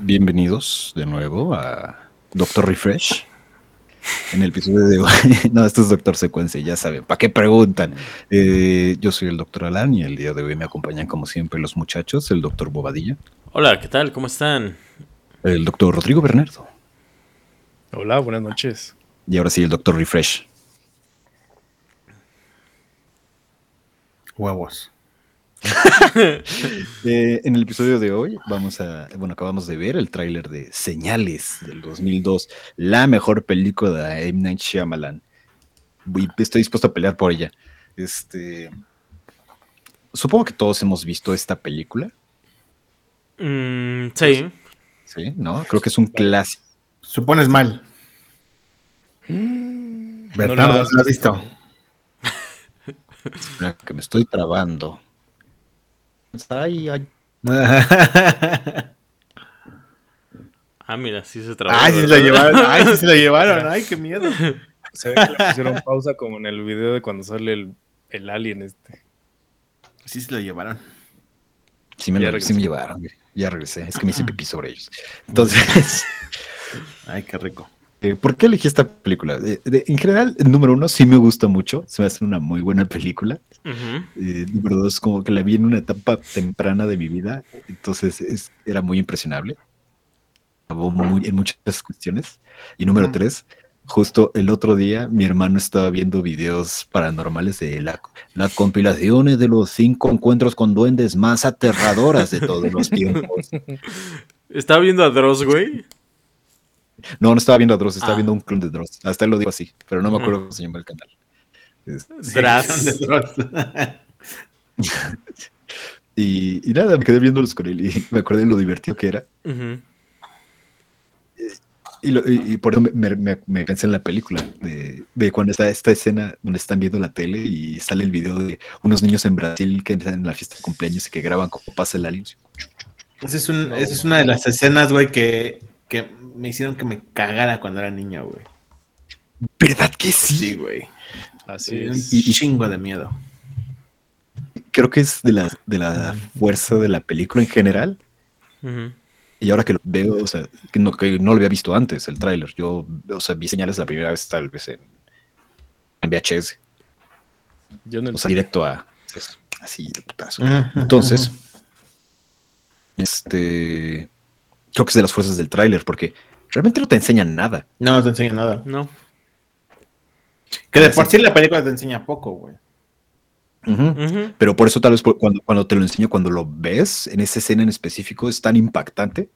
Bienvenidos de nuevo a Doctor Refresh. En el episodio de hoy, no, esto es Doctor Secuencia, ya saben, ¿para qué preguntan? Eh, yo soy el Doctor Alan y el día de hoy me acompañan como siempre los muchachos, el Doctor Bobadilla. Hola, ¿qué tal? ¿Cómo están? El Doctor Rodrigo Bernardo. Hola, buenas noches. Y ahora sí, el Doctor Refresh. Huevos. Eh, en el episodio de hoy vamos a, bueno, acabamos de ver el tráiler de Señales del 2002, la mejor película de M. Night Shyamalan. Estoy dispuesto a pelear por ella. Este, supongo que todos hemos visto esta película. Mm, sí. Sí, ¿no? Creo que es un clásico. Supones mal. Bernardo, ¿lo has visto? Espera, que me estoy trabando. Ay, ay. Ah, mira, sí se trabajó. Ay, sí se la llevaron. Ay, sí se la llevaron. Ay, qué miedo. Se ve que le pusieron pausa como en el video de cuando sale el, el alien este. Sí se la llevaron. Sí me, lo- sí me llevaron. Ya regresé. Es que me hice pipí sobre ellos. Entonces, Ay, qué rico. Eh, ¿por qué elegí esta película? De- de- en general, número uno, sí me gusta mucho. Se me hace una muy buena película. Ujú. Eh, número dos, como que la vi en una etapa temprana de mi vida. Entonces, es- era muy impresionable. Muy- en muchas cuestiones. Y número tres, justo el otro día mi hermano estaba viendo videos paranormales de la, las compilaciones de los cinco encuentros con duendes más aterradoras de todos los tiempos. Estaba viendo a Dross, güey. No, no estaba viendo a Dross, estaba Ah. viendo un clon de Dross. Hasta él lo dijo así, pero no me acuerdo cómo se llama el canal. Es- Dras. y, y nada, me quedé viéndolos con él y me acordé de lo divertido que era. Ujú. Y, lo- y- y por eso me, me- me- me pensé en la película, de, de cuando está esta escena donde están viendo la tele y sale el video de unos niños en Brasil que están en la fiesta de cumpleaños y que graban cómo pasa el alien. Esa es, un- esa es una de las escenas, güey, que, que me hicieron que me cagara cuando era niño, güey. ¿Verdad que sí? Sí, güey. Así Me un es. Y- y- chingo de miedo. Creo que es de la, de la fuerza de la película en general. Y ahora que lo veo, o sea, que no, que no lo había visto antes, el tráiler. Yo, o sea, vi señales la primera vez tal vez en, en VHS. Yo no O sea, directo a... pues, así de putazo. Entonces, este... Creo que es de las fuerzas del tráiler, porque realmente no te enseñan nada. No, no te enseña nada. No. Que de por sí la película te enseña poco, güey. Pero por eso tal vez cuando, cuando te lo enseño, cuando lo ves en esa escena en específico, es tan impactante.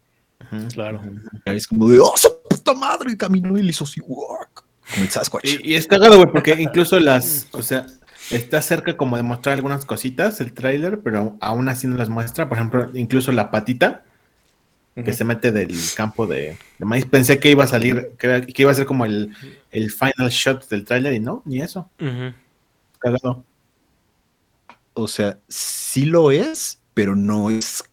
Claro. Es como de, ¡oh, su puta madre! Y caminó y le hizo así, ¡guac! Como el Sasquatch. Y, y es cagado, güey, porque incluso las, o sea, está cerca como de mostrar algunas cositas el tráiler, pero aún así no las muestra. Por ejemplo, incluso la patita que se mete del campo de, de maíz. Pensé que iba a salir, que, iba a ser como el, el final shot del tráiler y no, ni eso. Ujú. Cagado. O sea, sí lo es, pero no es,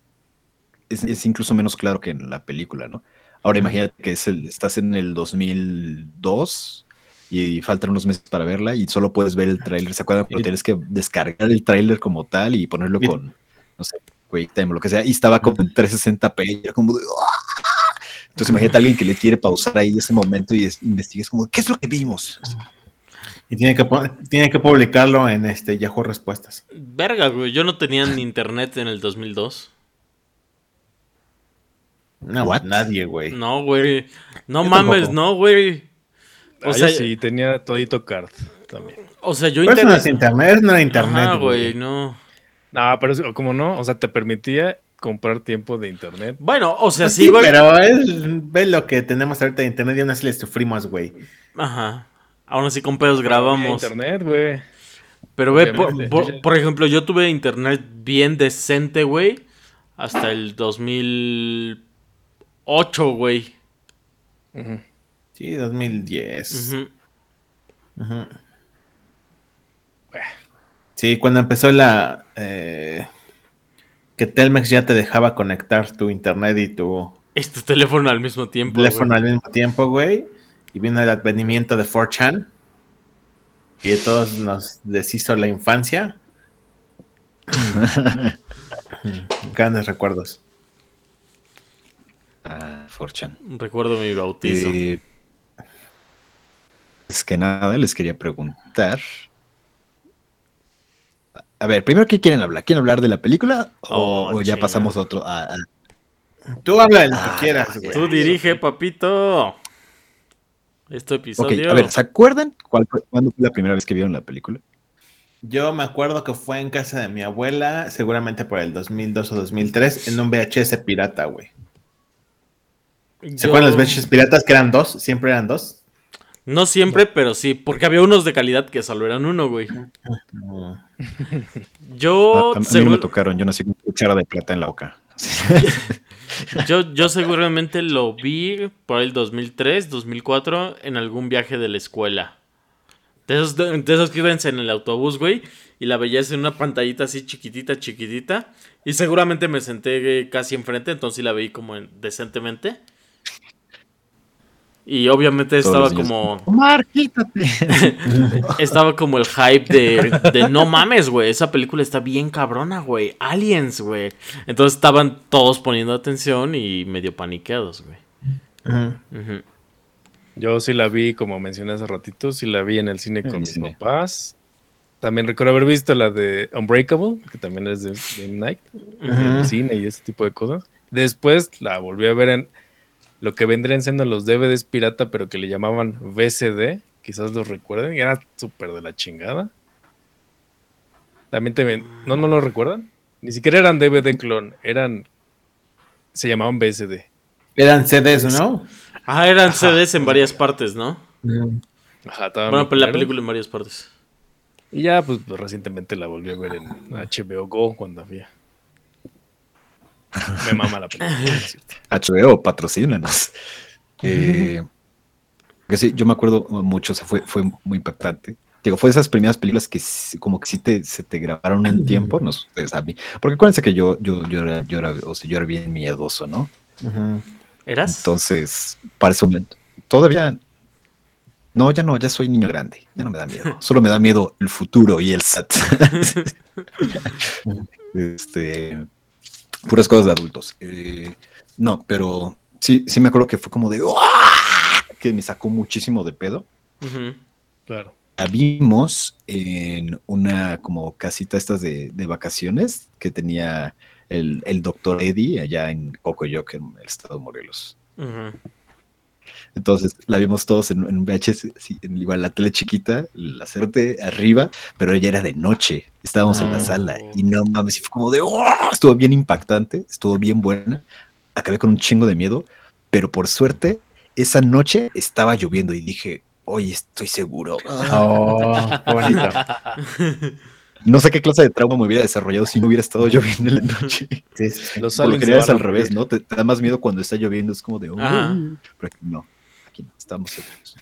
es. es incluso menos claro que en la película, ¿no? Ahora imagínate que es el, estás en el 2002 y faltan unos meses para verla y solo puedes ver el tráiler. ¿Se acuerdan? Pero tienes que descargar el tráiler como tal y ponerlo con, no sé, QuickTime o lo que sea. Y estaba como en 360p y era como de... ¡ah! Entonces imagínate a alguien que le quiere pausar ahí ese momento y es- investigues como, ¿qué es lo que vimos? Y tiene que, tiene que publicarlo en este Yahoo Respuestas. Verga, güey. Yo no tenía ni internet en el 2002. No, What? nadie, güey. No, güey. No Yo mames, tampoco. no, güey. O O sea, sí, tenía todito card también. o sea, yo Pero eso no es internet. internet, no era internet, güey. güey, no. No, pero es- como no, o sea, te permitía comprar tiempo de internet. Bueno, o sea, Pues sí, sí, güey. pero es, ve lo que tenemos ahorita de internet y aún así le sufrimos, güey. Ajá. Aún así con pedos grabamos. Internet, güey. Pero ve, por, por- por ejemplo, yo tuve internet bien decente, güey. Hasta el 2008, güey. Ujú. Sí, 2010. Ujú. Ujú. Sí, cuando empezó la... eh, que Telmex ya te dejaba conectar tu internet y tu Es tu teléfono al mismo tiempo. teléfono güey. al mismo tiempo, güey. Y vino el advenimiento de 4chan. Y a todos nos deshizo la infancia. Grandes recuerdos. Forchan. Recuerdo mi bautizo. Eh, es que nada, les quería preguntar. A ver, primero, ¿qué quieren hablar? ¿Quieren hablar de la película o, Oh, o ya pasamos a otro? a- a- Tú habla de lo que Ah, quieras, güey. Tú dirige, papito. Este episodio. a ver, ¿se acuerdan cuál fue, cuándo fue la primera vez que vieron la película? Yo me acuerdo que fue en casa de mi abuela, seguramente por el 2002 o 2003, en un VHS pirata, güey. ¿Se Yo- acuerdan los VHS piratas que eran dos? Siempre eran dos. No siempre, pero sí, porque había unos de calidad que solo eran uno, güey. Yo, a, a mí seguro- me tocaron, yo nací con cuchara de plata en la boca. yo, yo seguramente lo vi por el 2003, 2004, en algún viaje de la escuela. De esos, de, esos que ibas en el autobús, güey, y la veías en una pantallita así chiquitita, chiquitita. Y seguramente me senté casi enfrente, entonces sí la vi como en- decentemente. Y obviamente Todos estaba como... Omar, quítate. Estaba como el hype de, de no mames, güey. Esa película está bien cabrona, güey. Aliens, güey. Entonces estaban todos poniendo atención y medio paniqueados, güey. Yo sí la vi, como mencioné hace ratito, sí la vi en el cine con mis papás. También recuerdo haber visto la de Unbreakable, que también es de, de. Night, en el cine y ese tipo de cosas. Después la volví a ver en lo que vendrían siendo los DVDs pirata, pero que le llamaban VCD, quizás los recuerden, y era súper de la chingada. También te ven- ¿No, no lo recuerdan? Ni siquiera eran DVD clon, eran... Se llamaban VCD. Eran CDs, ¿no? Ah, eran CDs en varias partes, ¿no? Ajá, estaban Bueno, pero la película en varias partes. Y ya, pues recientemente la volví a ver en HBO Go cuando había. Me mama la película. HBO, patrocínanos. Eh, que sí, yo me acuerdo mucho, o sea, fue, fue muy impactante. Digo, fue de esas primeras películas que como que sí te, se te grabaron en tiempo, no sé ustedes a mí. Porque acuérdense que yo, yo, yo, era, yo, era, o sea, yo era bien miedoso, ¿no? ¿Eras? Entonces, para ese momento, todavía... No, ya no, ya soy niño grande, ya no me da miedo. Solo me da miedo el futuro y el SAT. este, puras cosas de adultos. Eh, no, pero sí, sí me acuerdo que fue como de ¡Uah! que me sacó muchísimo de pedo. Ujú. Claro. La vimos en una como casita estas de, de vacaciones que tenía el, el doctor Eddie allá en Cocoyoc, en el estado de Morelos. Ujú. Entonces la vimos todos en, en un VHS, sí, en igual la tele chiquita, la CRT arriba, pero ella era de noche. Estábamos en la Ah. sala y no mames, y fue como de ¡oh! estuvo bien impactante, estuvo bien buena. Acabé con un chingo de miedo, pero por suerte, esa noche estaba lloviendo y dije, oye, estoy seguro. Oh, qué bonito. No sé qué clase de trauma me hubiera desarrollado si no hubiera estado lloviendo en la noche. Sí, sí, sí. Los Por lo general es al revés. ¿no? Te, te da más miedo cuando está lloviendo, es como de, "Oh", pero aquí no, aquí no, estamos seguros.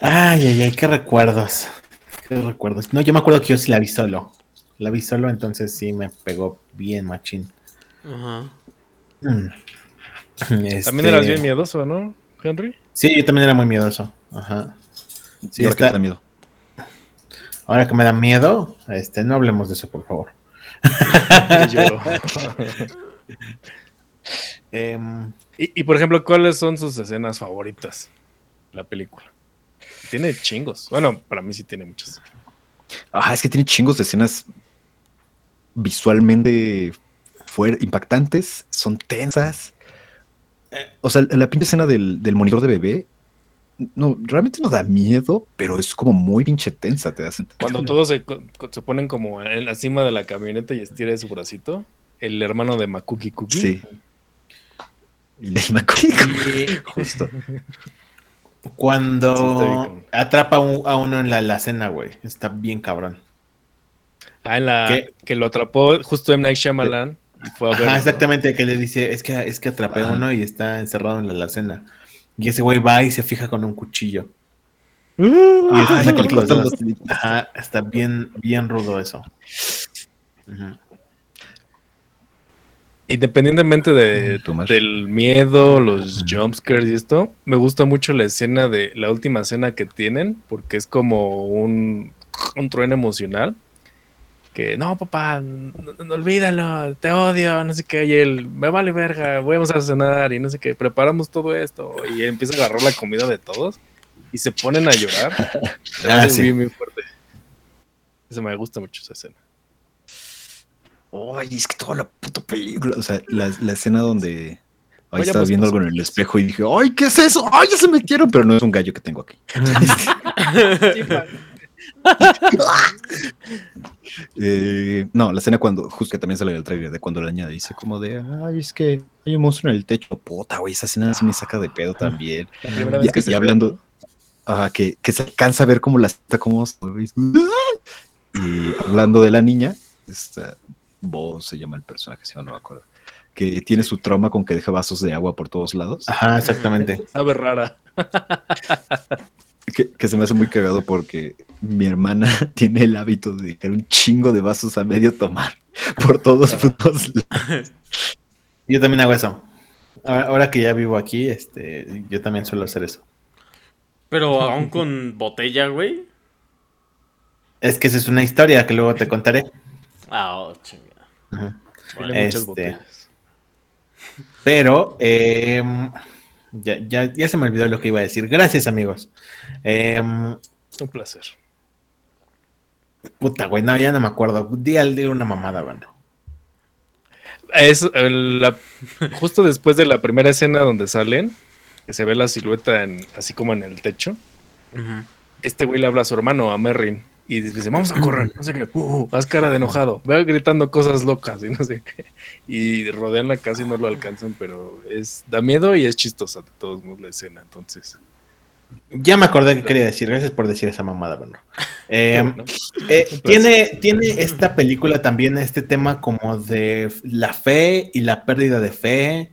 Ay, ay, ay, qué recuerdos. Qué recuerdos. No, yo me acuerdo que yo sí la vi solo. La vi solo, entonces sí me pegó bien machín. Ajá. Mm. También Este, eras bien miedoso, ¿no, Henry? Sí, yo también era muy miedoso. Ajá. Sí, ahora que está- te da miedo. Ahora que me da miedo, este, no hablemos de eso, por favor. Yo. Em, y, y, por ejemplo, ¿cuáles son sus escenas favoritas? de La película. Tiene chingos. Bueno, para mí sí tiene muchas. Ah, es que tiene chingos de escenas visualmente impactantes, son tensas. Eh, O sea, la pinche escena del, del monitor de bebé, no, realmente no da miedo, pero es como muy pinche tensa, te das Cuando todos se, se ponen como en la cima de la camioneta y estira su bracito, el hermano de Makuki Cookie. Sí. Y le me acuerdo, justo. Cuando atrapa a un- a uno en la, la cena, güey. Está bien cabrón. Ah, en la ¿Qué? que lo atrapó justo M. Night Shyamalan fue a. Ajá, exactamente, que le dice, es que, es que atrapé a uno y está encerrado en la alacena. Y ese güey va y se fija con un cuchillo. Y Ah, después saca le los dedos. Ajá, está bien, bien rudo eso. Independientemente de, del miedo, los jumpscares y esto, me gusta mucho la escena de la última escena que tienen, porque es como un, un trueno emocional. Que no, papá, no, no, olvídalo, te odio, no sé qué, y él, me vale verga, vamos a cenar y no sé qué, preparamos todo esto y empieza a agarrar la comida de todos y se ponen a llorar. Ah, sí. muy, muy fuerte. Eso me gusta mucho esa escena. Ay, es que toda la puta película. O sea, la, la escena donde. Ahí Vaya, estaba pues, viendo pues. algo en el espejo y dije, ¡ay, qué es eso! ¡Ay, ya se metieron! Pero no es un gallo que tengo aquí. Eh, no, la escena cuando, justo que también sale del trailer, de cuando la niña dice como de, ay, es que hay un monstruo en el techo. Puta, güey, esa escena sí me saca de pedo también. La Y, vez que y se hablando, ah, que, que se alcanza a ver cómo la está como y hablando de la niña, esta Bo se llama el personaje, si no, no me acuerdo, que tiene su trauma con que deja vasos de agua por todos lados, Ajá, exactamente. sabe rara. que, que se me hace muy cagado porque mi hermana tiene el hábito de dejar un chingo de vasos a medio tomar por todos putos lados. Yo también hago eso. Ahora, ahora que ya vivo aquí, este, yo también suelo hacer eso. Pero aún con botella, güey. Es que esa es una historia que luego te contaré. Ah, oh, chingada. Muchas Este. botellas. Pero em, ya, ya, ya se me olvidó lo que iba a decir. Gracias, amigos. Em, Un placer. puta, güey, no, ya no me acuerdo. Di al día una mamada, bueno. Es el- la- justo después de la primera escena donde salen, que se ve la silueta en- así como en el techo. Este güey le habla a su hermano, a Merrin, y dice, vamos a correr, no sé qué, uh, haz cara de enojado, ve gritando cosas locas y no sé qué. Y rodean la casa y no lo alcanzan, pero es da miedo y es chistosa de todos modos la escena, entonces. Ya me acordé que quería decir. Gracias por decir esa mamada, bueno. ¿no? Eh, Un placer. tiene, tiene esta película también este tema como de la fe y la pérdida de fe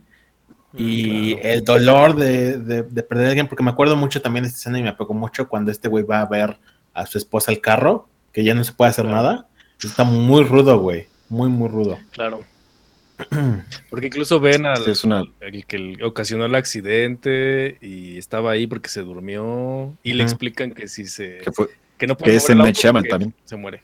y Claro. el dolor de, de- de perder a alguien, porque me acuerdo mucho también de esta escena y me pegó mucho cuando este güey va a ver a su esposa al carro, que ya no se puede hacer Claro. nada. Está muy rudo, güey. Muy, muy rudo. Claro. Porque incluso ven al, Es una- el que ocasionó el accidente y estaba ahí porque se durmió y le explican que si se que fue, que no puede que es mover el M. auto Shyamalan porque también. se muere.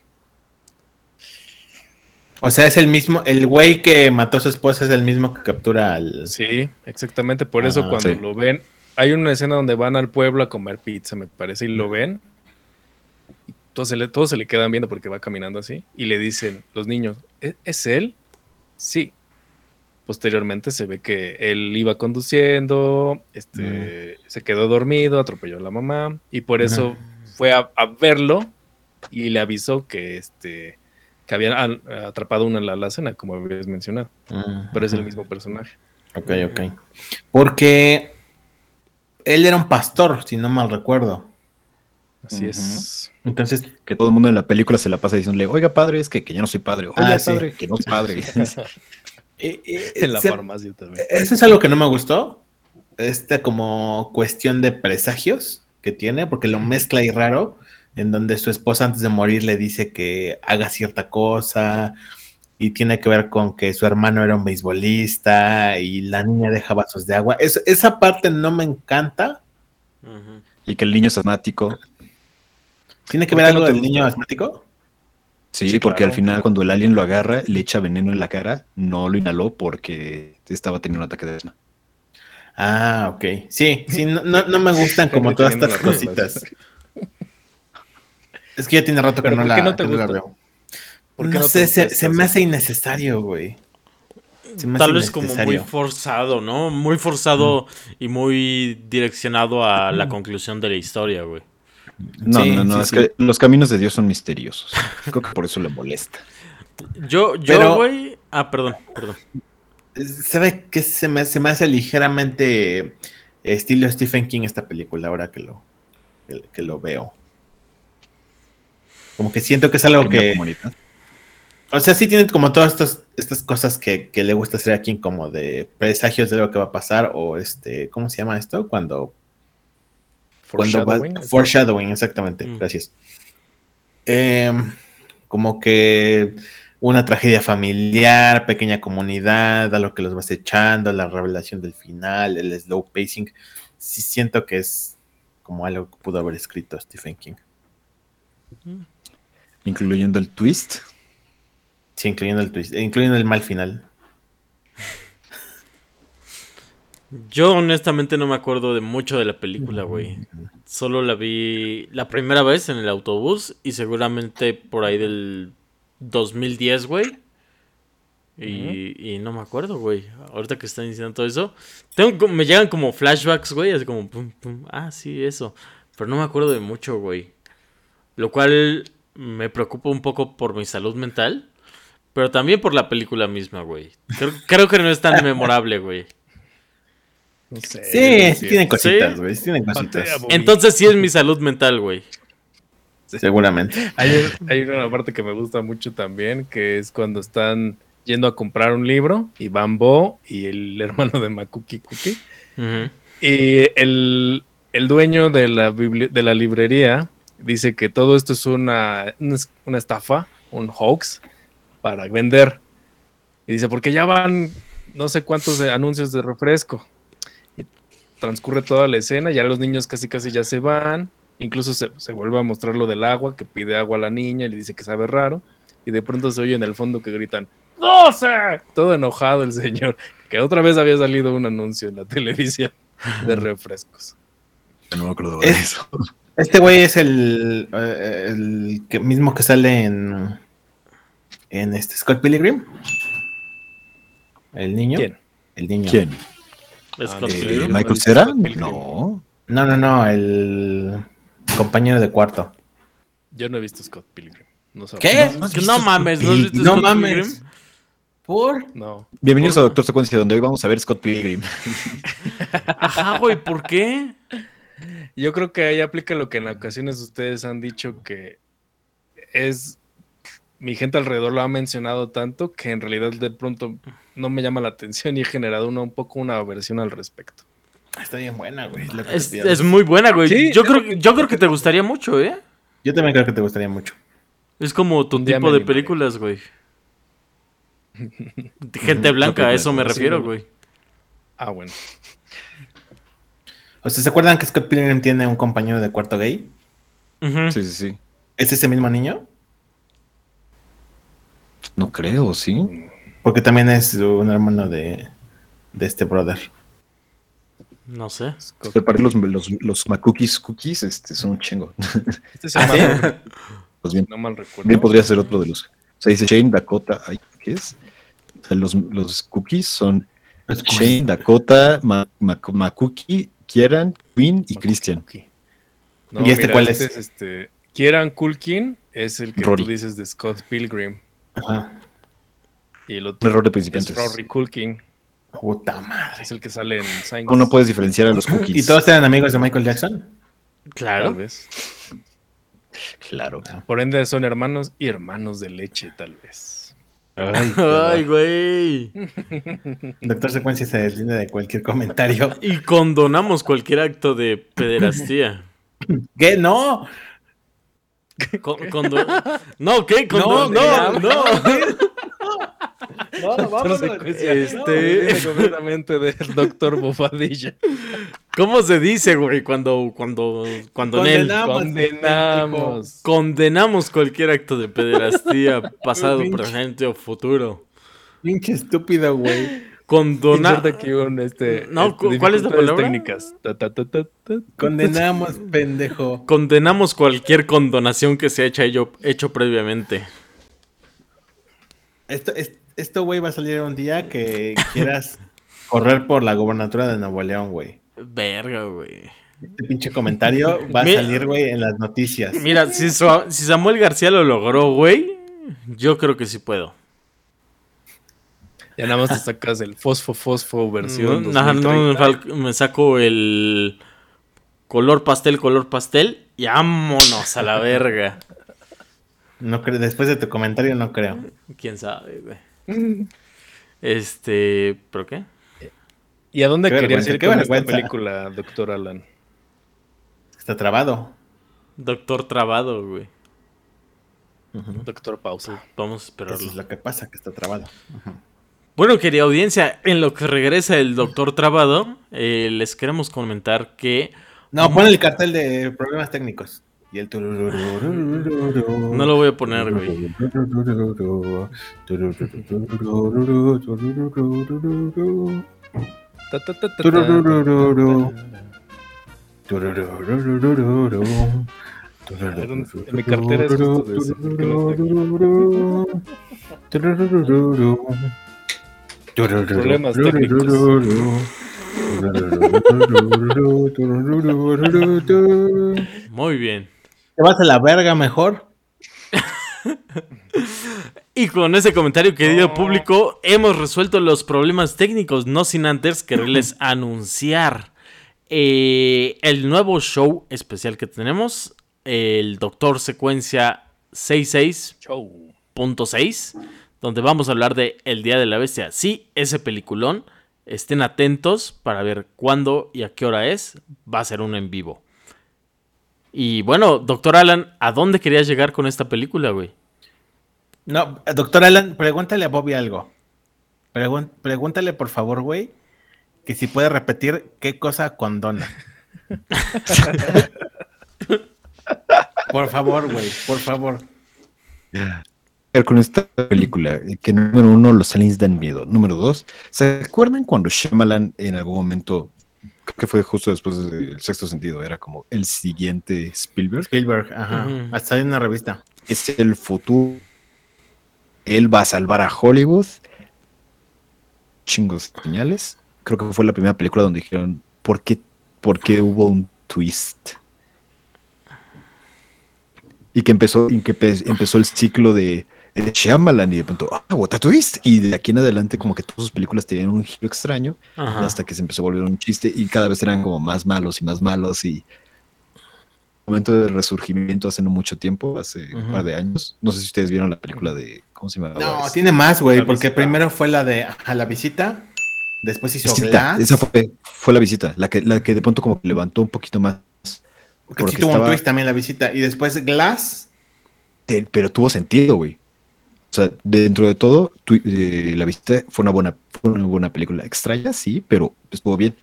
O sea, es el mismo, el güey que mató a su esposa es el mismo que captura al... Sí, exactamente. Por eso Ah, cuando sí. lo ven, hay una escena donde van al pueblo a comer pizza, me parece, y lo ven. Todos se le, todos se le quedan viendo porque va caminando así. Y le dicen los niños, ¿es, es él? Sí. Posteriormente se ve que él iba conduciendo, este, se quedó dormido, atropelló a la mamá y por eso fue a, a verlo y le avisó que este que habían atrapado una la alacena, como habías mencionado. Mm, Pero es el mismo personaje. Ok, ok. Porque él era un pastor, si no mal recuerdo. Así es. Entonces, que todo el mundo en la película se la pasa diciéndole, oiga padre, es que, que ya no soy padre, oiga Ah, sí. padre, que no soy padre. eh, eh, En la se- farmacia también. Eso es algo que no me gustó. Esta como cuestión de presagios que tiene, porque lo mezcla y raro, en donde su esposa antes de morir le dice que haga cierta cosa y tiene que ver con que su hermano era un beisbolista y la niña deja vasos de agua. Es- esa parte no me encanta. Y que el niño es asmático. ¿Tiene que ¿Por ver no algo del niño asmático? Sí, Sí, porque claro. al final cuando el alien lo agarra, le echa veneno en la cara, no lo inhaló porque estaba teniendo un ataque de asma. Ah, ok. Sí, sí, no, no, no me gustan como todas estas cositas. Es que ya tiene rato que ¿Pero no la, no te que no la veo. ¿Por qué no, sé, se, me hace innecesario, güey. Se me Tal vez como muy forzado, ¿no? Muy forzado y muy direccionado a la conclusión de la historia, güey. No, Sí, no, no, sí, es sí. que los caminos de Dios son misteriosos. Creo que por eso le molesta. Yo, yo, Pero- güey. Ah, perdón, perdón. ¿Sabe qué se me, se me hace ligeramente estilo Stephen King esta película ahora que lo, que, que lo veo? Como que siento que es algo que... comunidad. O sea, sí tiene como todas estas, estas cosas que, que le gusta hacer a King, como de presagios de lo que va a pasar, o este, ¿cómo se llama esto? Cuando, cuando va- Foreshadowing. foreshadowing, exactamente, Mm. gracias. Em, como que una tragedia familiar, pequeña comunidad, a lo que los vas echando, la revelación del final, el slow pacing. Sí siento que es como algo que pudo haber escrito Stephen King. Incluyendo el twist. Sí, incluyendo el twist, incluyendo el mal final. Yo honestamente no me acuerdo de mucho de la película, güey. Solo la vi la primera vez en el autobús y seguramente por ahí del 2010, güey. Y, y no me acuerdo, güey. Ahorita que están diciendo todo eso, tengo, me llegan como flashbacks, güey, así como, pum, pum, ah, sí, eso. Pero no me acuerdo de mucho, güey. Lo cual me preocupa un poco por mi salud mental, pero también por la película misma, güey. Creo, creo que no es tan memorable, güey. No sé. Sí, sí tienen cositas, güey. Sí tienen cositas. Entonces sí es mi salud mental, güey. Seguramente. Hay, hay una parte que me gusta mucho también, que es cuando están yendo a comprar un libro y Van Bo y el hermano de Makuki Cookie. Ujú. Y el, el dueño de la, bibli- de la librería dice que todo esto es una, una es- una estafa, un hoax para vender. Y dice, porque ya van no sé cuántos anuncios de refresco. Transcurre toda la escena, ya los niños casi casi ya se van. Incluso se, se vuelve a mostrar lo del agua, que pide agua a la niña y le dice que sabe raro. Y de pronto se oye en el fondo que gritan, ¡12! Todo enojado el señor, que otra vez había salido un anuncio en la televisión de refrescos. No me acuerdo de Es- eso. Este güey es el, eh, el que mismo que sale en, en este Scott Pilgrim. El niño. ¿Quién? El niño. ¿Quién? Scott Eh, Pilgrim. ¿Michael Cera? No. No, no, no, el compañero de cuarto. Yo no he visto Scott Pilgrim. No sé. ¿Qué? ¿No no mames, ¿no has visto No Scott mames. Pilgrim? ¿Por? No. Bienvenidos a Doctor Secuencia, donde hoy vamos a ver Scott Pilgrim. Ajá, güey, ¿por qué? Yo creo que ahí aplica lo que en ocasiones ustedes han dicho que es. Mi gente alrededor lo ha mencionado tanto que en realidad de pronto no me llama la atención y he generado una, un poco una aversión al respecto. Está bien buena, güey. es muy buena, güey. Sí, yo, creo, yo creo que te gustaría mucho, ¿eh? Yo también creo que te gustaría mucho. Es como tu tipo de películas, güey. Gente blanca, a eso me refiero, güey. Ah, bueno. O sea, ¿se acuerdan que Scott Pilgrim tiene un compañero de cuarto gay? Sí, sí, sí. ¿Es ese mismo niño? No creo, sí. Porque también es un hermano de, de este brother. No sé. Para los, los, los Macookies Cookies este, son un chingo. Este se ¿Ah, llama- Pues bien, No mal recuerdo. bien podría ser otro de los. O sea, dice Shane, Dakota. ay, ¿Qué es? O sea, los, los cookies son Los Shane, Dakota, Ma, Ma- Makuki, Kieran, Quinn y Christian. No, ¿Y este mira, cuál este es? este, Kieran Culkin es el que Rory. tú dices de Scott Pilgrim. Ajá. Y el Un otro error de es principiantes. Rory Culkin. Puta madre. Es el que sale en Signs. ¿Cómo no puedes diferenciar a los cookies? ¿Y todos eran amigos de Michael Jackson? Tal Claro. vez. Claro. Por ende son hermanos y hermanos de leche, tal vez. Ay, güey. Doctor Secuencia se deslinde de cualquier comentario. Y condonamos cualquier acto de pederastía. ¿Qué? ¡No! Con- No, ¿qué? Condo- No, no, no. No, vámonos. Este- completamente del doctor Bobadilla. ¿Cómo se dice, güey? Cuando, cuando, cuando en él Condenamos. Condenamos. condenamos cualquier acto de pederastía, pasado, presente o futuro. Pinche estúpido, güey. Condona... Inserta aquí un, este, No, este, ¿cuál es la palabra? técnicas. Ta, ta, ta, ta, ta. Condenamos, pendejo. Condenamos cualquier condonación que se haya hecho, hecho previamente. Esto, es- esto, güey, va a salir un día que quieras correr por la gobernatura de Nuevo León, güey. Verga, güey. Este pinche comentario va a Mira- salir, güey, en las noticias. Mira, si, si Samuel García lo logró, güey, yo creo que sí puedo. Ya nada más te sacas el fosfo fosfo versión. No, no, no, me, 2030. fal- me saco el color pastel, color pastel y vámonos a la verga. No creo, después de tu comentario, no creo. ¿Quién sabe, güey? Este, ¿pero qué? ¿Y a dónde Qué querías ir qué con esta película, doctor Alan? Está trabado. Doctor Trabado, güey. Doctor Pausa. Vamos a Eso esperarlo. es lo que pasa, que está trabado. Bueno, querida audiencia, en lo que regresa el Doctor Trabado, eh, les queremos comentar que No, pon el cartel de problemas técnicos. Y el No lo voy a poner, güey. En mi cartera es justo de ese, ¿por qué no Problemas Muy bien. Te vas a la verga mejor. Y con ese comentario, querido público, hemos resuelto los problemas técnicos, no sin antes quererles anunciar eh, el nuevo show especial que tenemos, el Doctor Secuencia 66.6, Show. Donde vamos a hablar de El Día de la Bestia. Sí, ese peliculón, estén atentos para ver cuándo y a qué hora es, va a ser uno en vivo. Y bueno, doctor Alan, ¿a dónde querías llegar con esta película, güey? No, doctor Alan, pregúntale a Bobby algo. Pregun- pregúntale, por favor, güey, que si puede repetir qué cosa condona. por favor, güey, por favor. Con esta película, eh, que número uno, los aliens dan miedo. Número dos, ¿se acuerdan cuando Shyamalan en algún momento, creo que fue justo después del sexto sentido, era como el siguiente Spielberg? Spielberg, ajá. Ujú. Hasta en una revista. Es el futuro. Él va a salvar a Hollywood. Chingos de señales. Creo que fue la primera película donde dijeron, ¿por qué, por qué hubo un twist? Y que empezó, y que pe- empezó el ciclo de, de Shyamalan y de pronto, ah, what a twist. Y de aquí en adelante como que todas sus películas tenían un giro extraño Ajá. hasta que se empezó a volver un chiste y cada vez eran como más malos y más malos y momento de resurgimiento hace no mucho tiempo, hace un par de años. No sé si ustedes vieron la película de ¿cómo se llama? No, tiene más, güey, porque visita. primero fue la de a la visita, después hizo Visita, Glass. esa fue, fue la visita, la que, la que de pronto como que levantó un poquito más, que porque sí tuvo estaba- un twist también la visita. Y después Glass. te- pero tuvo sentido, güey. O sea, dentro de todo, tu- eh, la visita fue una buena, fue una buena película. Extraña, sí, pero estuvo bien.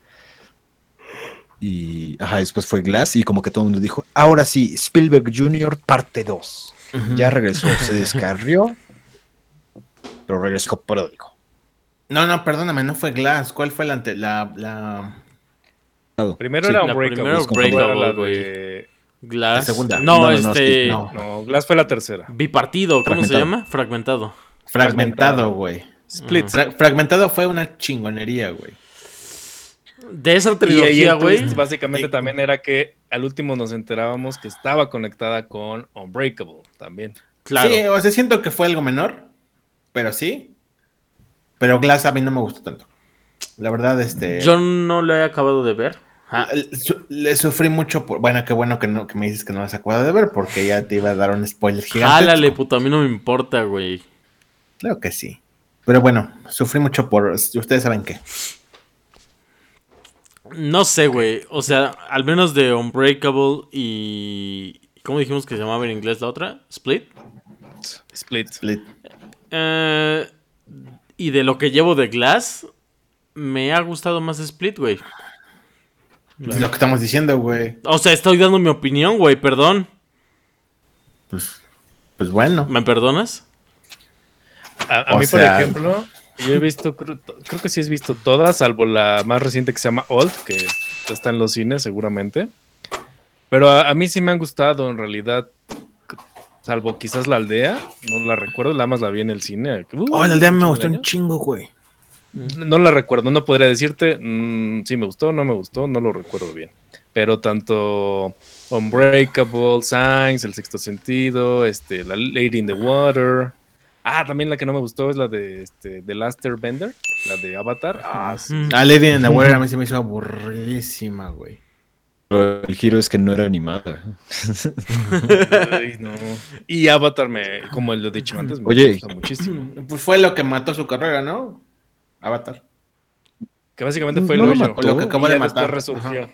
Y ajá, después fue Glass y como que todo el mundo dijo, ahora sí, Spielberg Jr. parte 2. Ya regresó, se descarrió, pero regresó pródigo. No, no, perdóname, no fue Glass. ¿Cuál fue la ante la, la... Primero Sí, era la Unbreakable. después Unbreakable, Glass. La segunda. No, No, este. no. No, Glass fue la tercera. Bipartido, ¿cómo se llama? Fragmentado. Fragmentado, güey. Split. Fra- fragmentado fue una chingonería, güey. De esa trilogía, güey. básicamente Y- también era que al último nos enterábamos que estaba conectada con Unbreakable también. Claro. Sí, o sea, siento que fue algo menor, pero sí. Pero Glass a mí no me gustó tanto. La verdad, este... Yo no lo he acabado de ver. Ah, Le, su- le sufrí mucho por... Bueno, qué bueno que, no, que me dices que no has acabado de ver, porque ya te iba a dar un spoiler gigante. jálale, puto. A mí no me importa, güey. Claro que sí. Pero bueno, sufrí mucho por... Ustedes saben qué. No sé, güey. O sea, al menos de Unbreakable y. ¿Cómo dijimos que se llamaba en inglés la otra? Split. Split. Split. Eh, y de lo que llevo de Glass, me ha gustado más Split, güey. Es lo que estamos diciendo, güey. O sea, estoy dando mi opinión, güey. Perdón. Pues, pues bueno. ¿Me perdonas? A, mí, por ejemplo, yo he visto, creo, creo que sí has visto todas, salvo la más reciente que se llama Old, que está en los cines seguramente. Pero a, a mí sí me han gustado, en realidad, salvo quizás la aldea, no la recuerdo, la más la vi en el cine. Uh, Oh, la aldea me gustó un chingo, güey. No la recuerdo, no podría decirte mm, si me gustó, no me gustó, no lo recuerdo bien. Pero tanto Unbreakable, Signs, El Sexto Sentido, este, La Lady in the Water. Ah, también la que no me gustó es la de este, The Last Airbender, la de Avatar. Ah, sí. Mm. Ah, Lady in the Water a mí se me hizo aburridísima, güey. Pero el giro es que no era animada. Ay, no. Y Avatar, me, como lo he dicho antes, me Oye. gusta muchísimo. Pues fue lo que mató su carrera, ¿no? Avatar. Que básicamente fue No el lo. Lo que acabó de matar. resurgió.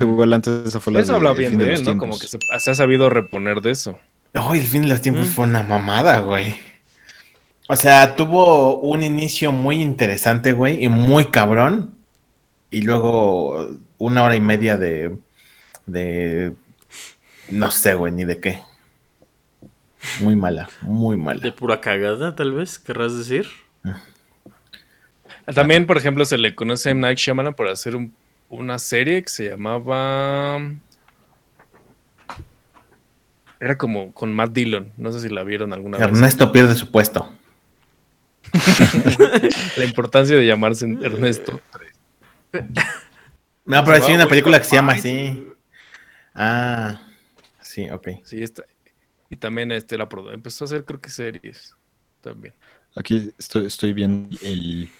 Igual antes esa fue la Eso de habla bien de él, ¿no? Como que se, se ha sabido reponer de eso. Ay, el fin de los tiempos Mm. fue una mamada, güey. O sea, tuvo un inicio muy interesante, güey, y muy cabrón. Y luego una hora y media de, de No sé, güey, ni de qué. Muy mala, muy mala. De pura cagada, tal vez, querrás decir. También, por ejemplo, se le conoce a M. Night Shyamalan por hacer un- una serie que se llamaba. Era como con Matt Dillon. No sé si la vieron alguna vez. Ernesto pierde su puesto. La importancia de llamarse Ernesto. No, pero sí hay una película que se llama así. Ah, sí, ok. Sí, está. Y también este, la empezó a hacer, creo que series. También. Aquí estoy, estoy viendo el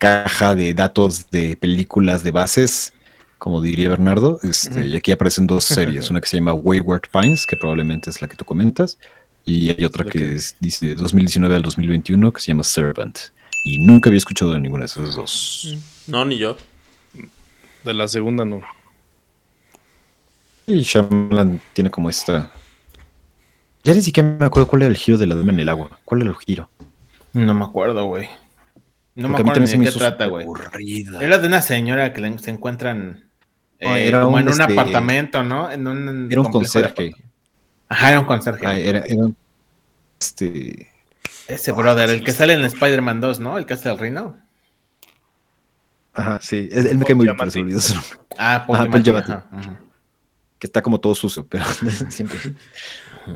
caja de datos de películas de bases, como diría Bernardo. Este, y aquí aparecen dos series, una que se llama Wayward Pines, que probablemente es la que tú comentas, y hay otra que es, dice de 2019 al 2021 que se llama Servant. Y nunca había escuchado de ninguna de esas dos. No, ni yo. De la segunda no. Y Shyamalan tiene como esta... Ya ni siquiera me acuerdo cuál era el giro de la dama en el agua. ¿Cuál era el giro? No me acuerdo, güey. No me Porque acuerdo de qué trata, güey. Era de una señora que se encuentran Ah, eh, era como un, en un este, apartamento, ¿no? En un Era un conserje. Ajá, era un conserje. Ah, era, era un- este... Ese brother, el que sale en Spider-Man 2, ¿no? El que hace el reino. Ajá, sí. Él, él me cae muy bien, pero se olvidó su nombre. Ah, Paul Ajá, Paul Giamatti, Giamatti. ajá, ajá. Que está como todo sucio, pero siempre.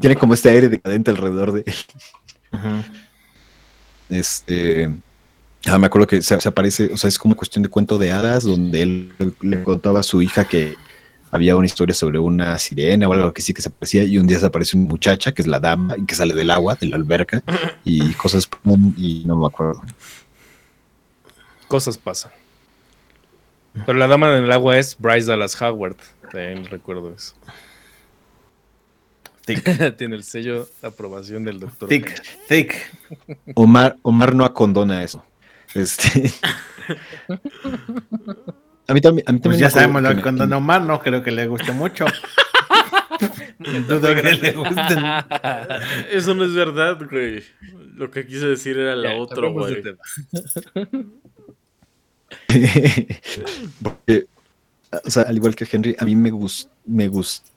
Tiene como este aire decadente alrededor de él. Ajá. Este. Ah, me acuerdo que se, se aparece, o sea, es como cuestión de cuento de hadas, donde él le contaba a su hija que había una historia sobre una sirena o algo que sí que se aparecía, y un día se aparece una muchacha, que es la dama, y que sale del agua, de la alberca, y cosas, y no me acuerdo. Cosas pasan. Pero la dama en el agua es Bryce Dallas Howard. También recuerdo eso. Thick, Tiene el sello de aprobación del doctor. thick, thick. Omar, Omar no acondona eso. Este. A mí también. A mí también Pues ya sabemos lo que con Don Omar no creo que le guste mucho. Dudo que le gusten. Eso no es verdad, güey. Lo que quise decir era la otra, güey. tema. Porque, o sea, al igual que Henry, a mí me gusta, me gusta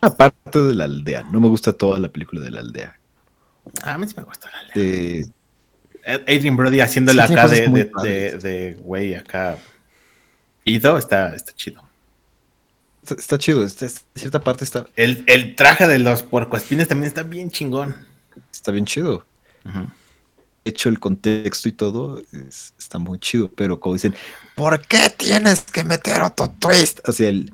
aparte de la aldea. No me gusta toda la película de la aldea. A mí sí me gusta la De- Adrian Brody haciéndole Sí, acá de, de, padres. de, de güey acá. Ido está, está chido. está, está chido. está- está- cierta parte está, El, el traje de los puercoespines también está bien chingón. está bien chido. De hecho, el contexto y todo es- está muy chido. Pero como dicen, ¿por qué tienes que meter otro twist? Hacia el.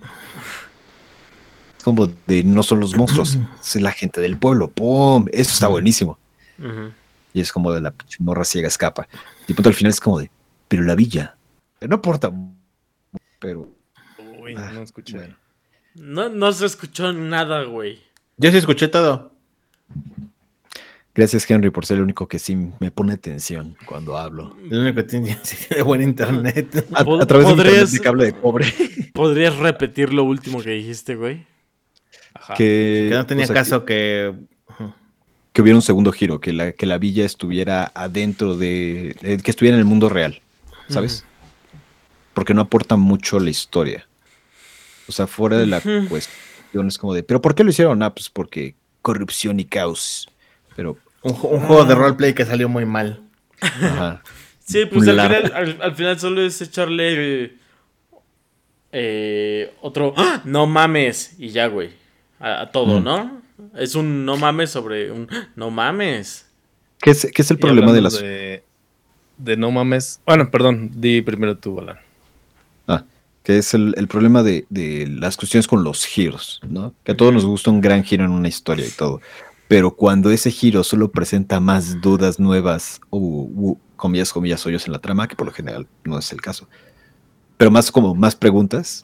Como de no son los monstruos, es la gente del pueblo. ¡Pum! Eso está buenísimo. Y es como de la morra ciega escapa. Y de pronto al final es como de, pero la villa, no importa. Pero Uy, Ah, no escuché. bueno. No, no se escuchó nada, güey. Yo sí escuché todo. gracias Henry por ser el único que sí me pone atención cuando hablo. El único que tiene, buen internet. A, través de, internet de cable de cobre. ¿Podrías repetir lo último que dijiste, güey? Ajá. que, Que no tenía o sea, caso que. Que, que hubiera un segundo giro, que la, que la villa estuviera adentro de, eh, que estuviera en el mundo real, ¿sabes? Porque no aporta mucho a la historia. O sea, fuera de la Ujú. cuestión es como de, ¿pero por qué lo hicieron? Ah, pues porque corrupción y caos. Pero, Un, ju- un juego de roleplay que salió muy mal. ajá. Sí, pues al final, al, al final solo es echarle eh, eh, otro ¡Ah! no mames y ya, güey. A, a todo, Mm. ¿no? Es un no mames sobre un no mames. ¿Qué es, qué es el problema de las... De, de no mames. Bueno, perdón, di primero tú, Alan. Ah, que es el, el problema de, de las cuestiones con los giros, ¿no? Que a todos nos gusta un gran giro en una historia y todo. Pero cuando ese giro solo presenta más dudas nuevas o, comillas, comillas, hoyos en la trama, que por lo general no es el caso, pero más como más preguntas,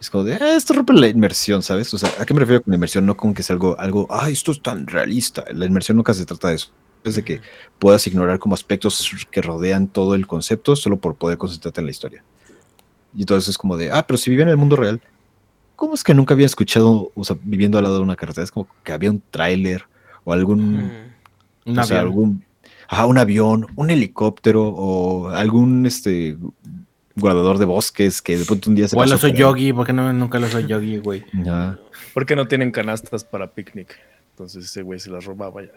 es como de, "Ah, esto rompe la inmersión, ¿sabes? O sea, ¿a qué me refiero con inmersión? No con que es algo, algo, ah, esto es tan realista. La inmersión nunca se trata de eso. Es de que puedas ignorar como aspectos que rodean todo el concepto solo por poder concentrarte en la historia. Y entonces es como de, ah, pero si vivía en el mundo real, ¿cómo es que nunca había escuchado, o sea, viviendo al lado de una carretera? Es como que había un tráiler o algún, Mm. Un o sea, algún, ajá, un avión, un helicóptero o algún, este, guardador de bosques que de pronto un día se O el oso yogi, porque no, nunca lo soy yogi, güey. Ajá. Porque no tienen canastas para picnic. Entonces ese güey se las robaba ya.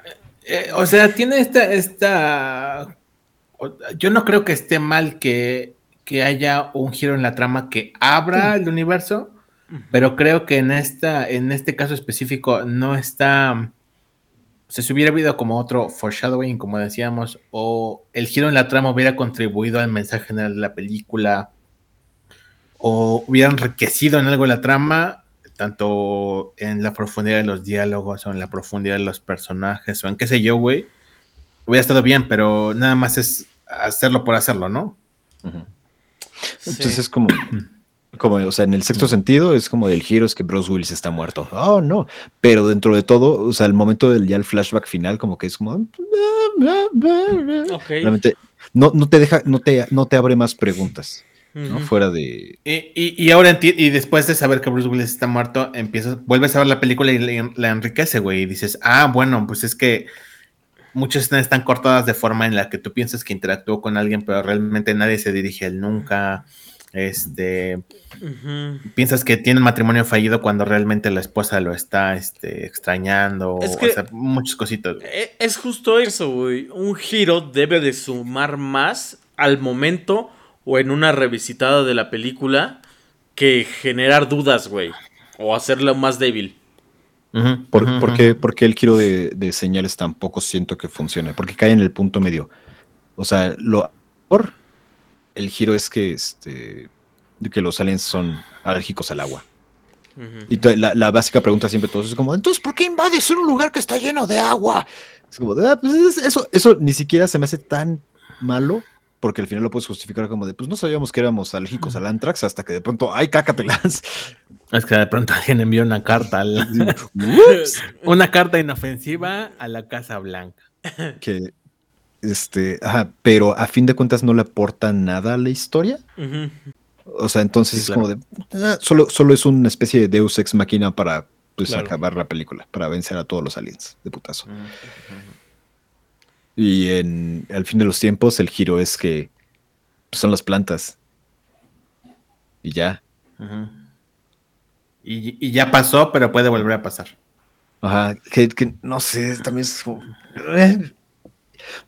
Eh, o sea, tiene esta, esta. Yo no creo que esté mal que, que haya un giro en la trama que abra el universo, pero creo que en esta, en este caso específico, no está. O sea, si hubiera habido como otro foreshadowing, como decíamos, o el giro en la trama hubiera contribuido al mensaje general de la película, o hubiera enriquecido en algo la trama, tanto en la profundidad de los diálogos, o en la profundidad de los personajes, o en qué sé yo, güey, hubiera estado bien, pero nada más es hacerlo por hacerlo, ¿no? Entonces es como, como, o sea, en el sexto sentido es como del giro es que Bruce Willis está muerto. Oh, no. Pero dentro de todo, o sea, el momento del ya el flashback final, como que es como. Realmente no, no te deja, no te, no te abre más preguntas, ¿no? Fuera de. Y, y- y ahora enti- y después de saber que Bruce Willis está muerto, empiezas, vuelves a ver la película y le- la enriquece, güey, y dices, ah, bueno, pues es que muchas escenas están cortadas de forma en la que tú piensas que interactuó con alguien, pero realmente nadie se dirige a él nunca. Este, piensas que tiene un matrimonio fallido cuando realmente la esposa lo está este, extrañando, Es o sea, muchas cositas. E- Es justo eso, güey. Un giro debe de sumar más al momento o en una revisitada de la película que generar dudas, güey. O hacerla más débil. ¿Por, ujú, por ujú. qué, por qué el giro de, de señales tampoco siento que funcione? Porque cae en el punto medio. O sea, lo por el giro es que este de que los aliens son alérgicos al agua. Y la, la básica pregunta siempre todos es como, entonces, ¿por qué invades un lugar que está lleno de agua? Es como, de, "Ah, pues es- eso, eso ni siquiera se me hace tan malo, porque al final lo puedes justificar como de, pues no sabíamos que éramos alérgicos al antrax hasta que de pronto, ay, cácatelas. Es que de pronto alguien envió una carta, al- una carta inofensiva a la Casa Blanca. que, este, ajá, pero a fin de cuentas no le aporta nada a la historia. O sea, entonces Sí, es como de, "Ah, solo, solo es una especie de Deus ex machina para pues, Claro. acabar la película, para vencer a todos los aliens de putazo. Y en al fin de los tiempos, el giro es que pues, son las plantas. Y ya. Y, y ya pasó, pero puede volver a pasar. Ajá. Que, que no sé, también es como- eh.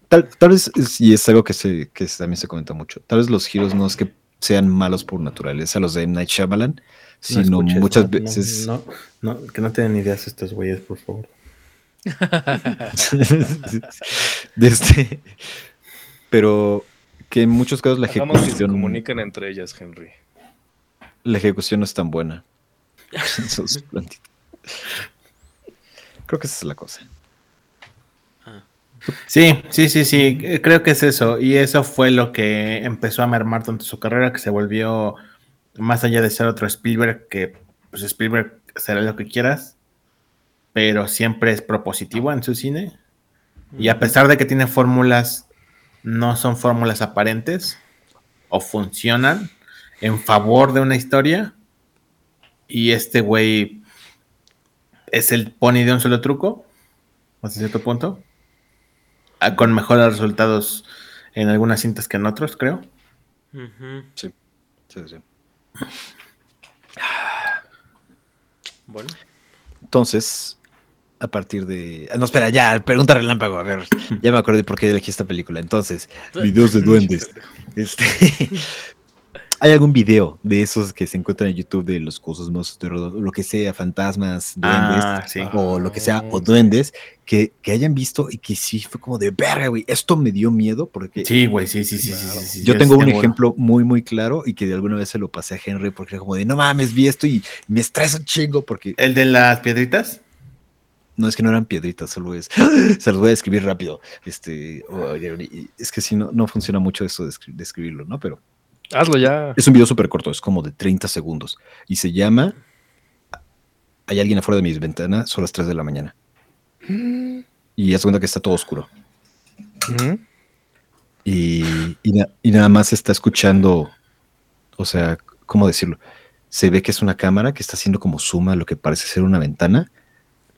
Tal, tal vez, es- y es algo que, se, que también se comenta mucho, tal vez los giros no es que sean malos por naturaleza, los de M. Night Shyamalan, sino escuches, muchas no, veces... No, no, no, que no tienen ideas estos güeyes, por favor. de este, pero que en muchos casos la Hagamos que se ejecución, comunican entre ellas, Henry. la ejecución no es tan buena. Creo que esa es la cosa. Sí, sí, sí, sí, eh, creo que es eso. Y eso fue lo que empezó a mermar tanto su carrera, que se volvió más allá de ser otro Spielberg, que pues Spielberg será lo que quieras, pero siempre es propositivo en su cine. Y a pesar de que tiene fórmulas, no son fórmulas aparentes o funcionan en favor de una historia. Y este güey es el pony de un solo truco, hasta cierto punto. Con mejores resultados en algunas cintas que en otros, creo. Sí, sí, sí. Bueno. Entonces, a partir de. ah, No, espera, ya, pregunta relámpago. A ver, ya me acordé por qué elegí esta película. Entonces, videos de duendes. Este, ¿Hay algún video de esos que se encuentran en YouTube de los cosas más de lo que sea, fantasmas, duendes, Ah, sí. o lo que sea, o duendes, que, que hayan visto y que sí fue como de verga, güey. Esto me dio miedo porque Sí, güey, sí, sí, sí, sí, sí, sí, yo tengo un seguro. ejemplo muy, muy claro y que de alguna vez se lo pasé a Henry porque era como de no mames, vi esto y me estresa un chingo porque ¿El de las piedritas? no es que no eran piedritas, solo es. Se los voy a describir rápido. Este, es que sí, no, no funciona mucho eso de, escri- de escribirlo, ¿no? Pero Hazlo ya. es un video súper corto, es como de 30 segundos. Y se llama Hay alguien afuera de mis ventanas, son las 3 de la mañana. Y haz cuenta que está todo oscuro. Y, y na- y nada más está escuchando, o sea, ¿cómo decirlo? Se ve que es una cámara que está haciendo como suma lo que parece ser una ventana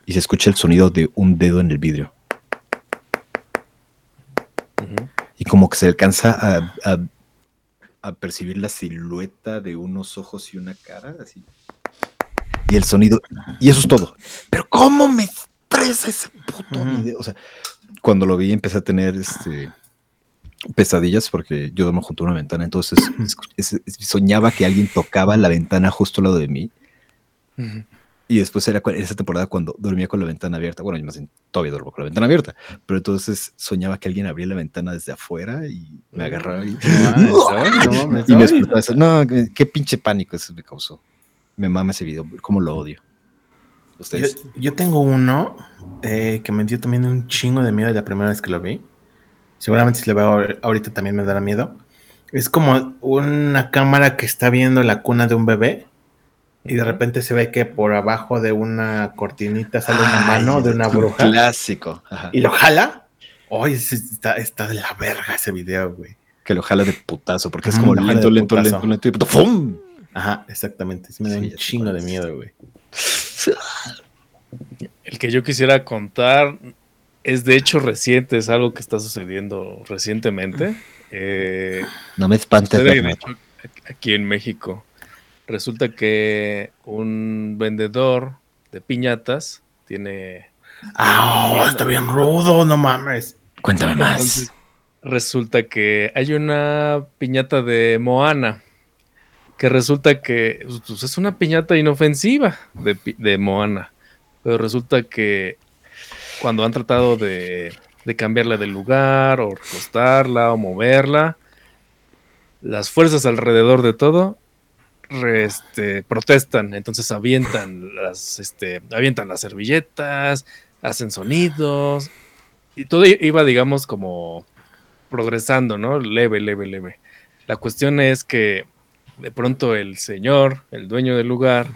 y se escucha el sonido de un dedo en el vidrio. Y como que se alcanza a, a- a percibir la silueta de unos ojos y una cara, así. Y el sonido, y eso es todo. Pero ¿cómo me estresa ese puto video? O sea, cuando lo vi empecé a tener este pesadillas porque yo duermo junto a una ventana, entonces es- es- soñaba que alguien tocaba la ventana justo al lado de mí Ujú. Y después era esa temporada cuando dormía con la ventana abierta. Bueno, yo más bien todavía duermo con la ventana abierta, pero entonces soñaba que alguien abría la ventana desde afuera y me agarraba y, no mames, y me explotaba eso. No, qué, pinche pánico eso me causó. Me mama ese video, cómo lo odio. Yo, Ustedes. yo tengo uno eh, que me dio también un chingo de miedo la primera vez que lo vi. Seguramente si lo veo ahor- ahorita también me dará miedo. Es como una cámara que está viendo la cuna de un bebé y de repente se ve que por abajo de una cortinita sale una Ay, mano de una un bruja Clásico. Ajá. y lo jala. Oye, está, está de la verga ese video, güey. Que lo jala de putazo, porque es como jala lento, lento, lento, lento, y de ¡pum! Ajá, exactamente. Sí me da Sí, un chingo de miedo, güey. El que yo quisiera contar es de hecho reciente, es algo que está sucediendo recientemente. Eh, No me espantes. aquí en México. Resulta que un vendedor de piñatas tiene... Ah, está bien rudo, no mames. Cuéntame más. Entonces, resulta que hay una piñata de Moana. Que resulta que pues, es una piñata inofensiva de, de Moana. Pero resulta que cuando han tratado de, de cambiarla de lugar, o recostarla, o moverla, las fuerzas alrededor de todo re- este, protestan. Entonces avientan las, este, avientan las servilletas, hacen sonidos, y todo iba, digamos, como progresando, ¿no? Leve, leve, leve. La cuestión es que de pronto el señor, el dueño del lugar,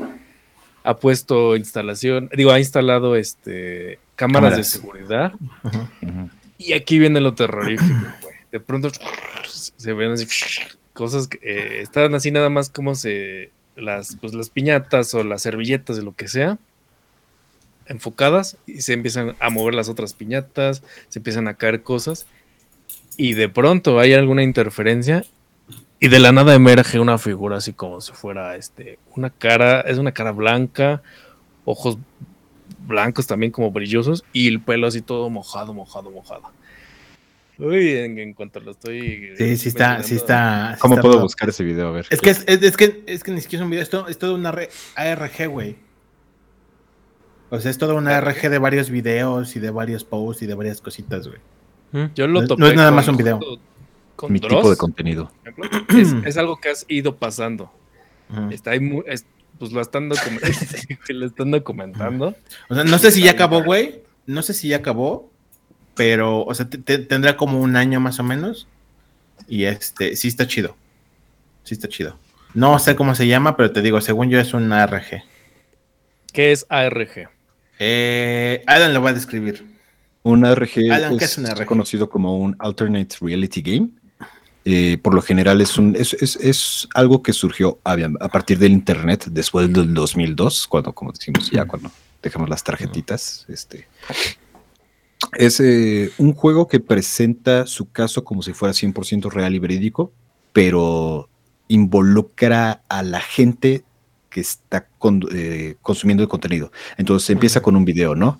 ha puesto instalación, digo, ha instalado este cámaras, Cámaras. de seguridad. Y aquí viene lo terrorífico, güey. De pronto se ven así cosas que eh, están así nada más como se las pues las piñatas o las servilletas de lo que sea enfocadas y se empiezan a mover las otras piñatas, se empiezan a caer cosas y de pronto hay alguna interferencia y de la nada emerge una figura así como si fuera este una cara, es una cara blanca, ojos blancos también como brillosos y el pelo así todo mojado, mojado, mojado. Uy, en, en cuanto lo estoy Sí, sí está, sí está. sí ¿Cómo está puedo buscar ese video? A ver. Es que es, es- es que es que ni siquiera es un video, es todo, es todo una re- ARG, güey. O sea, es toda una ARG de varios videos y de varios posts y de varias cositas, güey. Yo lo No- topé no es nada con- más un video. Con mi Dross, tipo de contenido. es, es algo que has ido pasando. Está ahí pues lo están, document- lo están documentando. O sea, no sé si ya acabó, güey. No sé si ya acabó, pero, o sea, te- te- tendrá como un año más o menos. Y este, sí está chido. Sí está chido. No sé cómo se llama, pero te digo, según yo es un ARG. ¿Qué es ARG? Eh, Alan lo va a describir. Un ARG Alan, ¿qué es, es un ARG? conocido como un Alternate Reality Game. Eh, por lo general es, un, es, es- es algo que surgió a, a partir del Internet después del 2002, cuando, como decimos ya, cuando dejamos las tarjetitas. Este, es eh, un juego que presenta su caso como si fuera 100% real y verídico, pero involucra a la gente que está con- eh, consumiendo el contenido. Entonces empieza con un video, ¿no?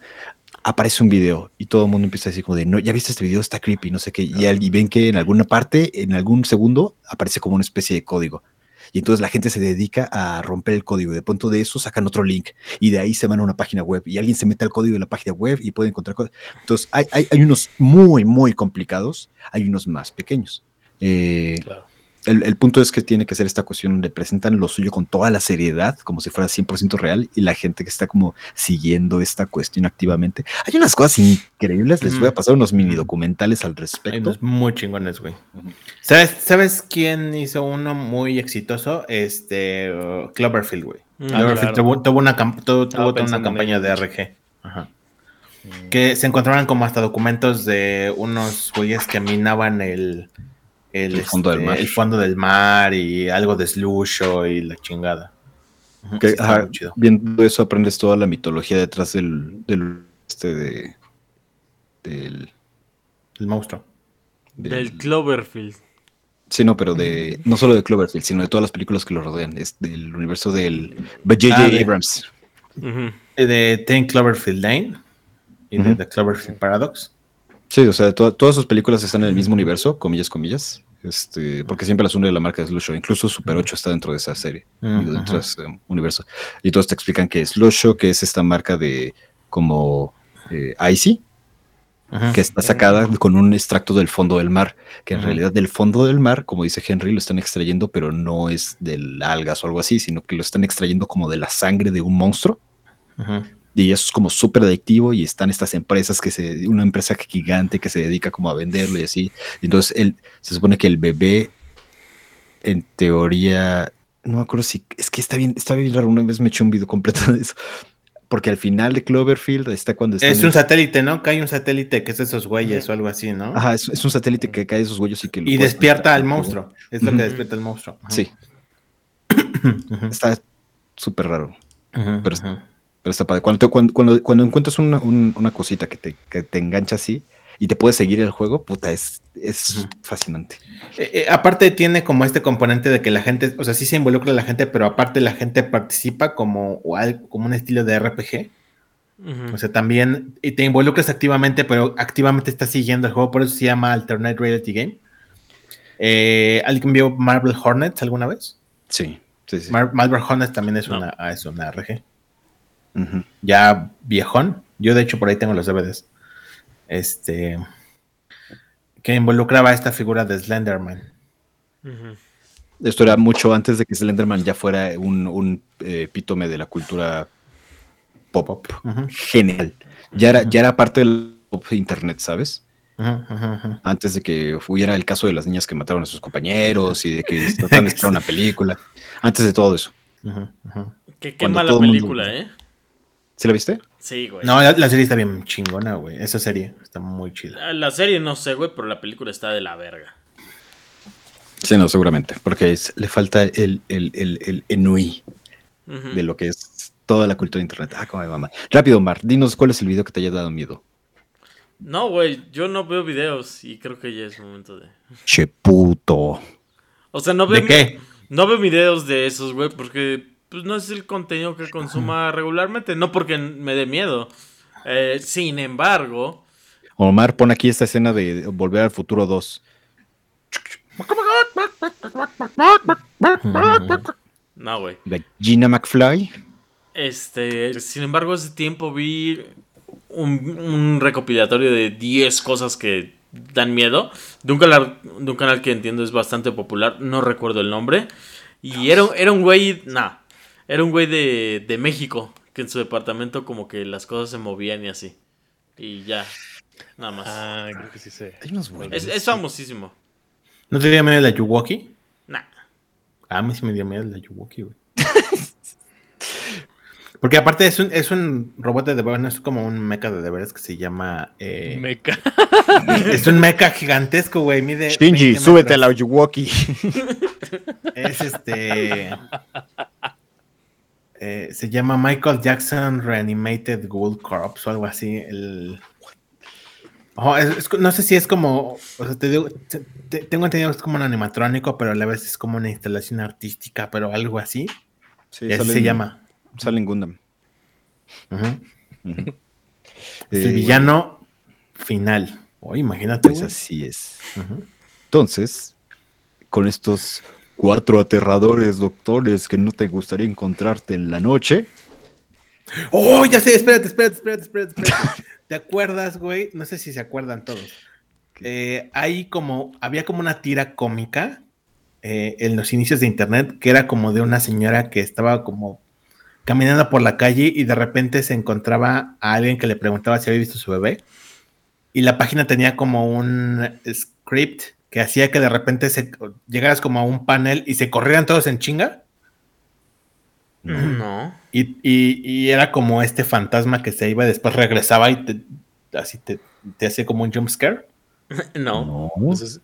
aparece un video y todo el mundo empieza a decir como de, no, ya viste este video, está creepy, no sé qué, y ven que en alguna parte, en algún segundo, aparece como una especie de código. Y entonces la gente se dedica a romper el código. De pronto de eso sacan otro link y de ahí se van a una página web y alguien se mete al código de la página web y puede encontrar cosas. Entonces hay, hay, hay unos muy, muy complicados, hay unos más pequeños. Eh, Claro. El, el punto es que tiene que ser esta cuestión donde presentan lo suyo con toda la seriedad, como si fuera 100% real, y la gente que está como siguiendo esta cuestión activamente. Hay unas cosas increíbles, les voy a pasar unos mini documentales al Hay respecto. unos muy chingones, güey. ¿Sabes, ¿Sabes quién hizo uno muy exitoso? Este, uh, Cloverfield, güey. Mm, Cloverfield claro. tuvo, tuvo una, tuvo- tuvo toda una campaña de de. RG. Ajá. Que se encontraban como hasta documentos de unos güeyes que minaban el, el, El fondo del este, mar. el fondo del mar y algo de slusho y la chingada. Que, sí, está ajá, muy chido. viendo eso aprendes toda la mitología detrás del, del este de del, El monstruo. del- Del Cloverfield. Sí, no, pero de no solo de Cloverfield, sino de todas las películas que lo rodean. Es del universo del J.J. Ah, de- Abrams. Eh, De Ten Cloverfield Lane y de. The Cloverfield Paradox. Sí, o sea, to- todas sus películas están en el mismo universo, comillas, comillas. Este, porque siempre las une de la marca de Slush Show. Incluso Super 8 está dentro de esa serie, Ujú. dentro de ese um, universo. Y todos te explican que es Slush Show, que es esta marca de como eh, Icy, que está sacada con un extracto del fondo del mar, que en realidad del fondo del mar, como dice Henry, lo están extrayendo, pero no es del algas o algo así, sino que lo están extrayendo como de la sangre de un monstruo. Y eso es como súper adictivo y están estas empresas que se, una empresa gigante que se dedica como a venderlo y así. Entonces él, se supone que el bebé, en teoría, no me acuerdo si, es que está bien, está bien raro, una vez me eché un video completo de eso. Porque al final de Cloverfield está cuando está Es un satélite, ¿no? Hay un satélite que es de esos güeyes o algo así, ¿no? Ajá, es, es un satélite que cae de esos huellos y que lo Y despierta al monstruo. Es lo que despierta al monstruo. Sí, está súper raro. Pero- Ujú. Pero está padre. Cuando, te- cuando, cuando, cuando encuentras una, un- una cosita que te, que te engancha así y te puedes seguir el juego, puta, es, es fascinante. Eh, eh, aparte tiene como este componente de que la gente, o sea, sí se involucra la gente, pero aparte la gente participa como, o al- como un estilo de RPG. O sea, también, y te involucras activamente, pero activamente estás siguiendo el juego, por eso se llama Alternate Reality Game. Eh, ¿Alguien vio Marvel Hornets alguna vez? Sí, sí, sí. Mar- Marvel Hornets también es, No. una, ah, es una Ya viejón. Yo, de hecho, por ahí tengo los DVDs. Este. Que involucraba a esta figura de Slenderman. Esto era mucho antes de que Slenderman ya fuera un, un eh, epítome de la cultura pop. Ujú, Genial. Ya era, ya era parte del pop internet, ¿sabes? Antes de que hubiera el caso de las niñas que mataron a sus compañeros y de que trataban de una película. Antes de todo eso. Qué, mala mundo- película, ¿eh? ¿Sí la viste? Sí, güey. No, la, la serie está bien chingona, güey. Esa serie está muy chida. La- La serie no sé, güey, pero la película está de la verga. Sí, no, seguramente. Porque es- le falta el, el, el, el enui de lo que es toda la cultura de internet. Ah, como de mamá. Rápido, Mar, dinos cuál es el video que te haya dado miedo. No, güey, yo no veo videos y creo que ya es momento de... Che puto. O sea, no veo... ¿De qué? No veo videos de esos, güey, porque pues, no es el contenido que consuma regularmente. No porque me dé miedo. Eh, sin embargo... Omar, pon aquí esta escena de Volver al Futuro 2. No, güey. De Gina McFly. Este, sin embargo, hace tiempo vi un, un recopilatorio de 10 cosas que dan miedo. De un, canal, de un canal que entiendo es bastante popular. No recuerdo el nombre. Y era, era un güey, nah, era un güey de, de México. Que en su departamento como que las cosas se movían y así. Y ya, nada más. Ah, creo que sí sé. Hay unos buenos. es, es famosísimo. ¿No te dio miedo la Yuwoki? Nah. A mí sí me dio miedo la Yuwoki, güey. Porque aparte es un, es un robot de deberes, no es como un mecha de deberes que se llama... eh, Meca. Es un mecha gigantesco, güey. Mide Shinji, 20 súbete a la. Yuwoki. Es este. eh, se llama Michael Jackson Reanimated Ghoul Corps o algo así. El... Oh, es- es- no sé si es como. O sea, te digo, te- te- tengo entendido que es como un animatrónico, pero a la vez es como una instalación artística, pero algo así. Sí, Y así sale se en- llama. Sale en Gundam. Ujú. Es Eh, el villano final. Oh, imagínate. Pues güey. así es. Entonces, con estos cuatro aterradores doctores que no te gustaría encontrarte en la noche, Oh, ya sé, espérate, espérate, espérate, espérate. espérate. ¿Te acuerdas, güey? No sé si se acuerdan todos. Eh, hay como, había como una tira cómica eh, en los inicios de internet que era como de una señora que estaba como caminando por la calle y de repente se encontraba a alguien que le preguntaba si había visto su bebé. Y la página tenía como un script que hacía que de repente se, llegaras como a un panel y se corrieran todos en chinga. No. Y, y- y era como este fantasma que se iba y después regresaba y te, así te, te hacía como un jump scare. No. Entonces,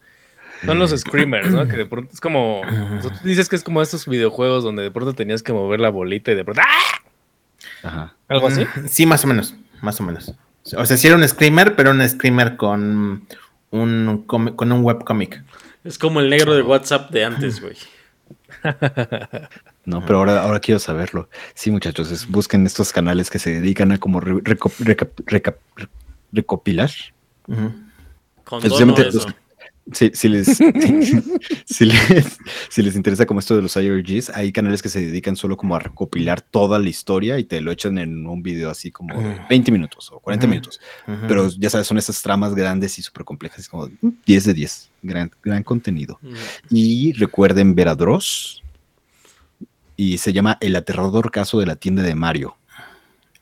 son los screamers, ¿no? Que de pronto es como. o sea, tú dices que es como estos videojuegos donde de pronto tenías que mover la bolita y de pronto. ¡ah! Ajá. Algo así. Mm, Sí, más o menos, más o menos. O sea, sí era un screamer, pero un screamer con un, con un webcomic. Es como el negro de WhatsApp de antes, güey. No, pero ahora, ahora quiero saberlo. Sí, muchachos, es- busquen estos canales que se dedican a como re- reco- reca- reca- recopilar. Condono eso. los- Si, si les, si, les, si les interesa como esto de los IRGs, hay canales que se dedican solo como a recopilar toda la historia y te lo echan en un video así como de Ujú. 20 minutos o 40 Ujú. minutos. Pero ya sabes, son esas tramas grandes y súper complejas, como mm, 10 de 10, gran, gran contenido. Mm. Y recuerden ver a Dross y se llama El aterrador caso de la tienda de Mario,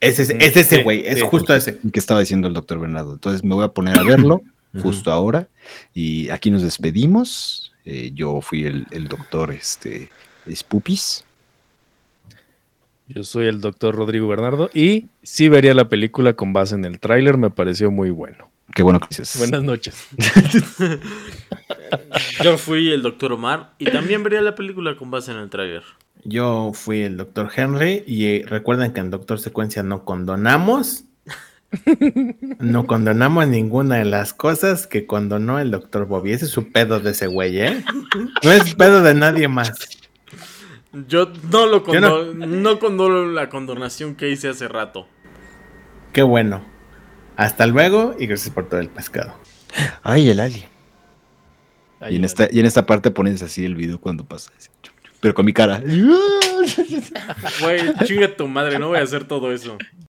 es ese, es ese güey, es sí. justo ese. que estaba diciendo el doctor Bernardo. Entonces me voy a poner a verlo justo ahora y aquí nos despedimos. Eh, yo fui el, el doctor este, Spoopis. Yo soy el doctor Rodrigo Bernardo y sí vería la película con base en el tráiler, me pareció muy bueno. Qué bueno que dices. Buenas noches. Yo fui el doctor Omar y también vería la película con base en el trailer. Yo fui el doctor Henry y eh, recuerden que en Doctor Secuencia no condonamos. No condonamos ninguna de las cosas que condonó el doctor Bobby. Ese es su pedo de ese güey, ¿eh? No es pedo de nadie más. Yo no lo Yo no- no condono la condonación que hice hace rato. Qué bueno. Hasta luego y gracias por todo el pescado. Ay, el alien. Y en, esta, y en esta parte pones así el video cuando pasa. Pero con mi cara. Güey, chinga tu madre, no voy a hacer todo eso.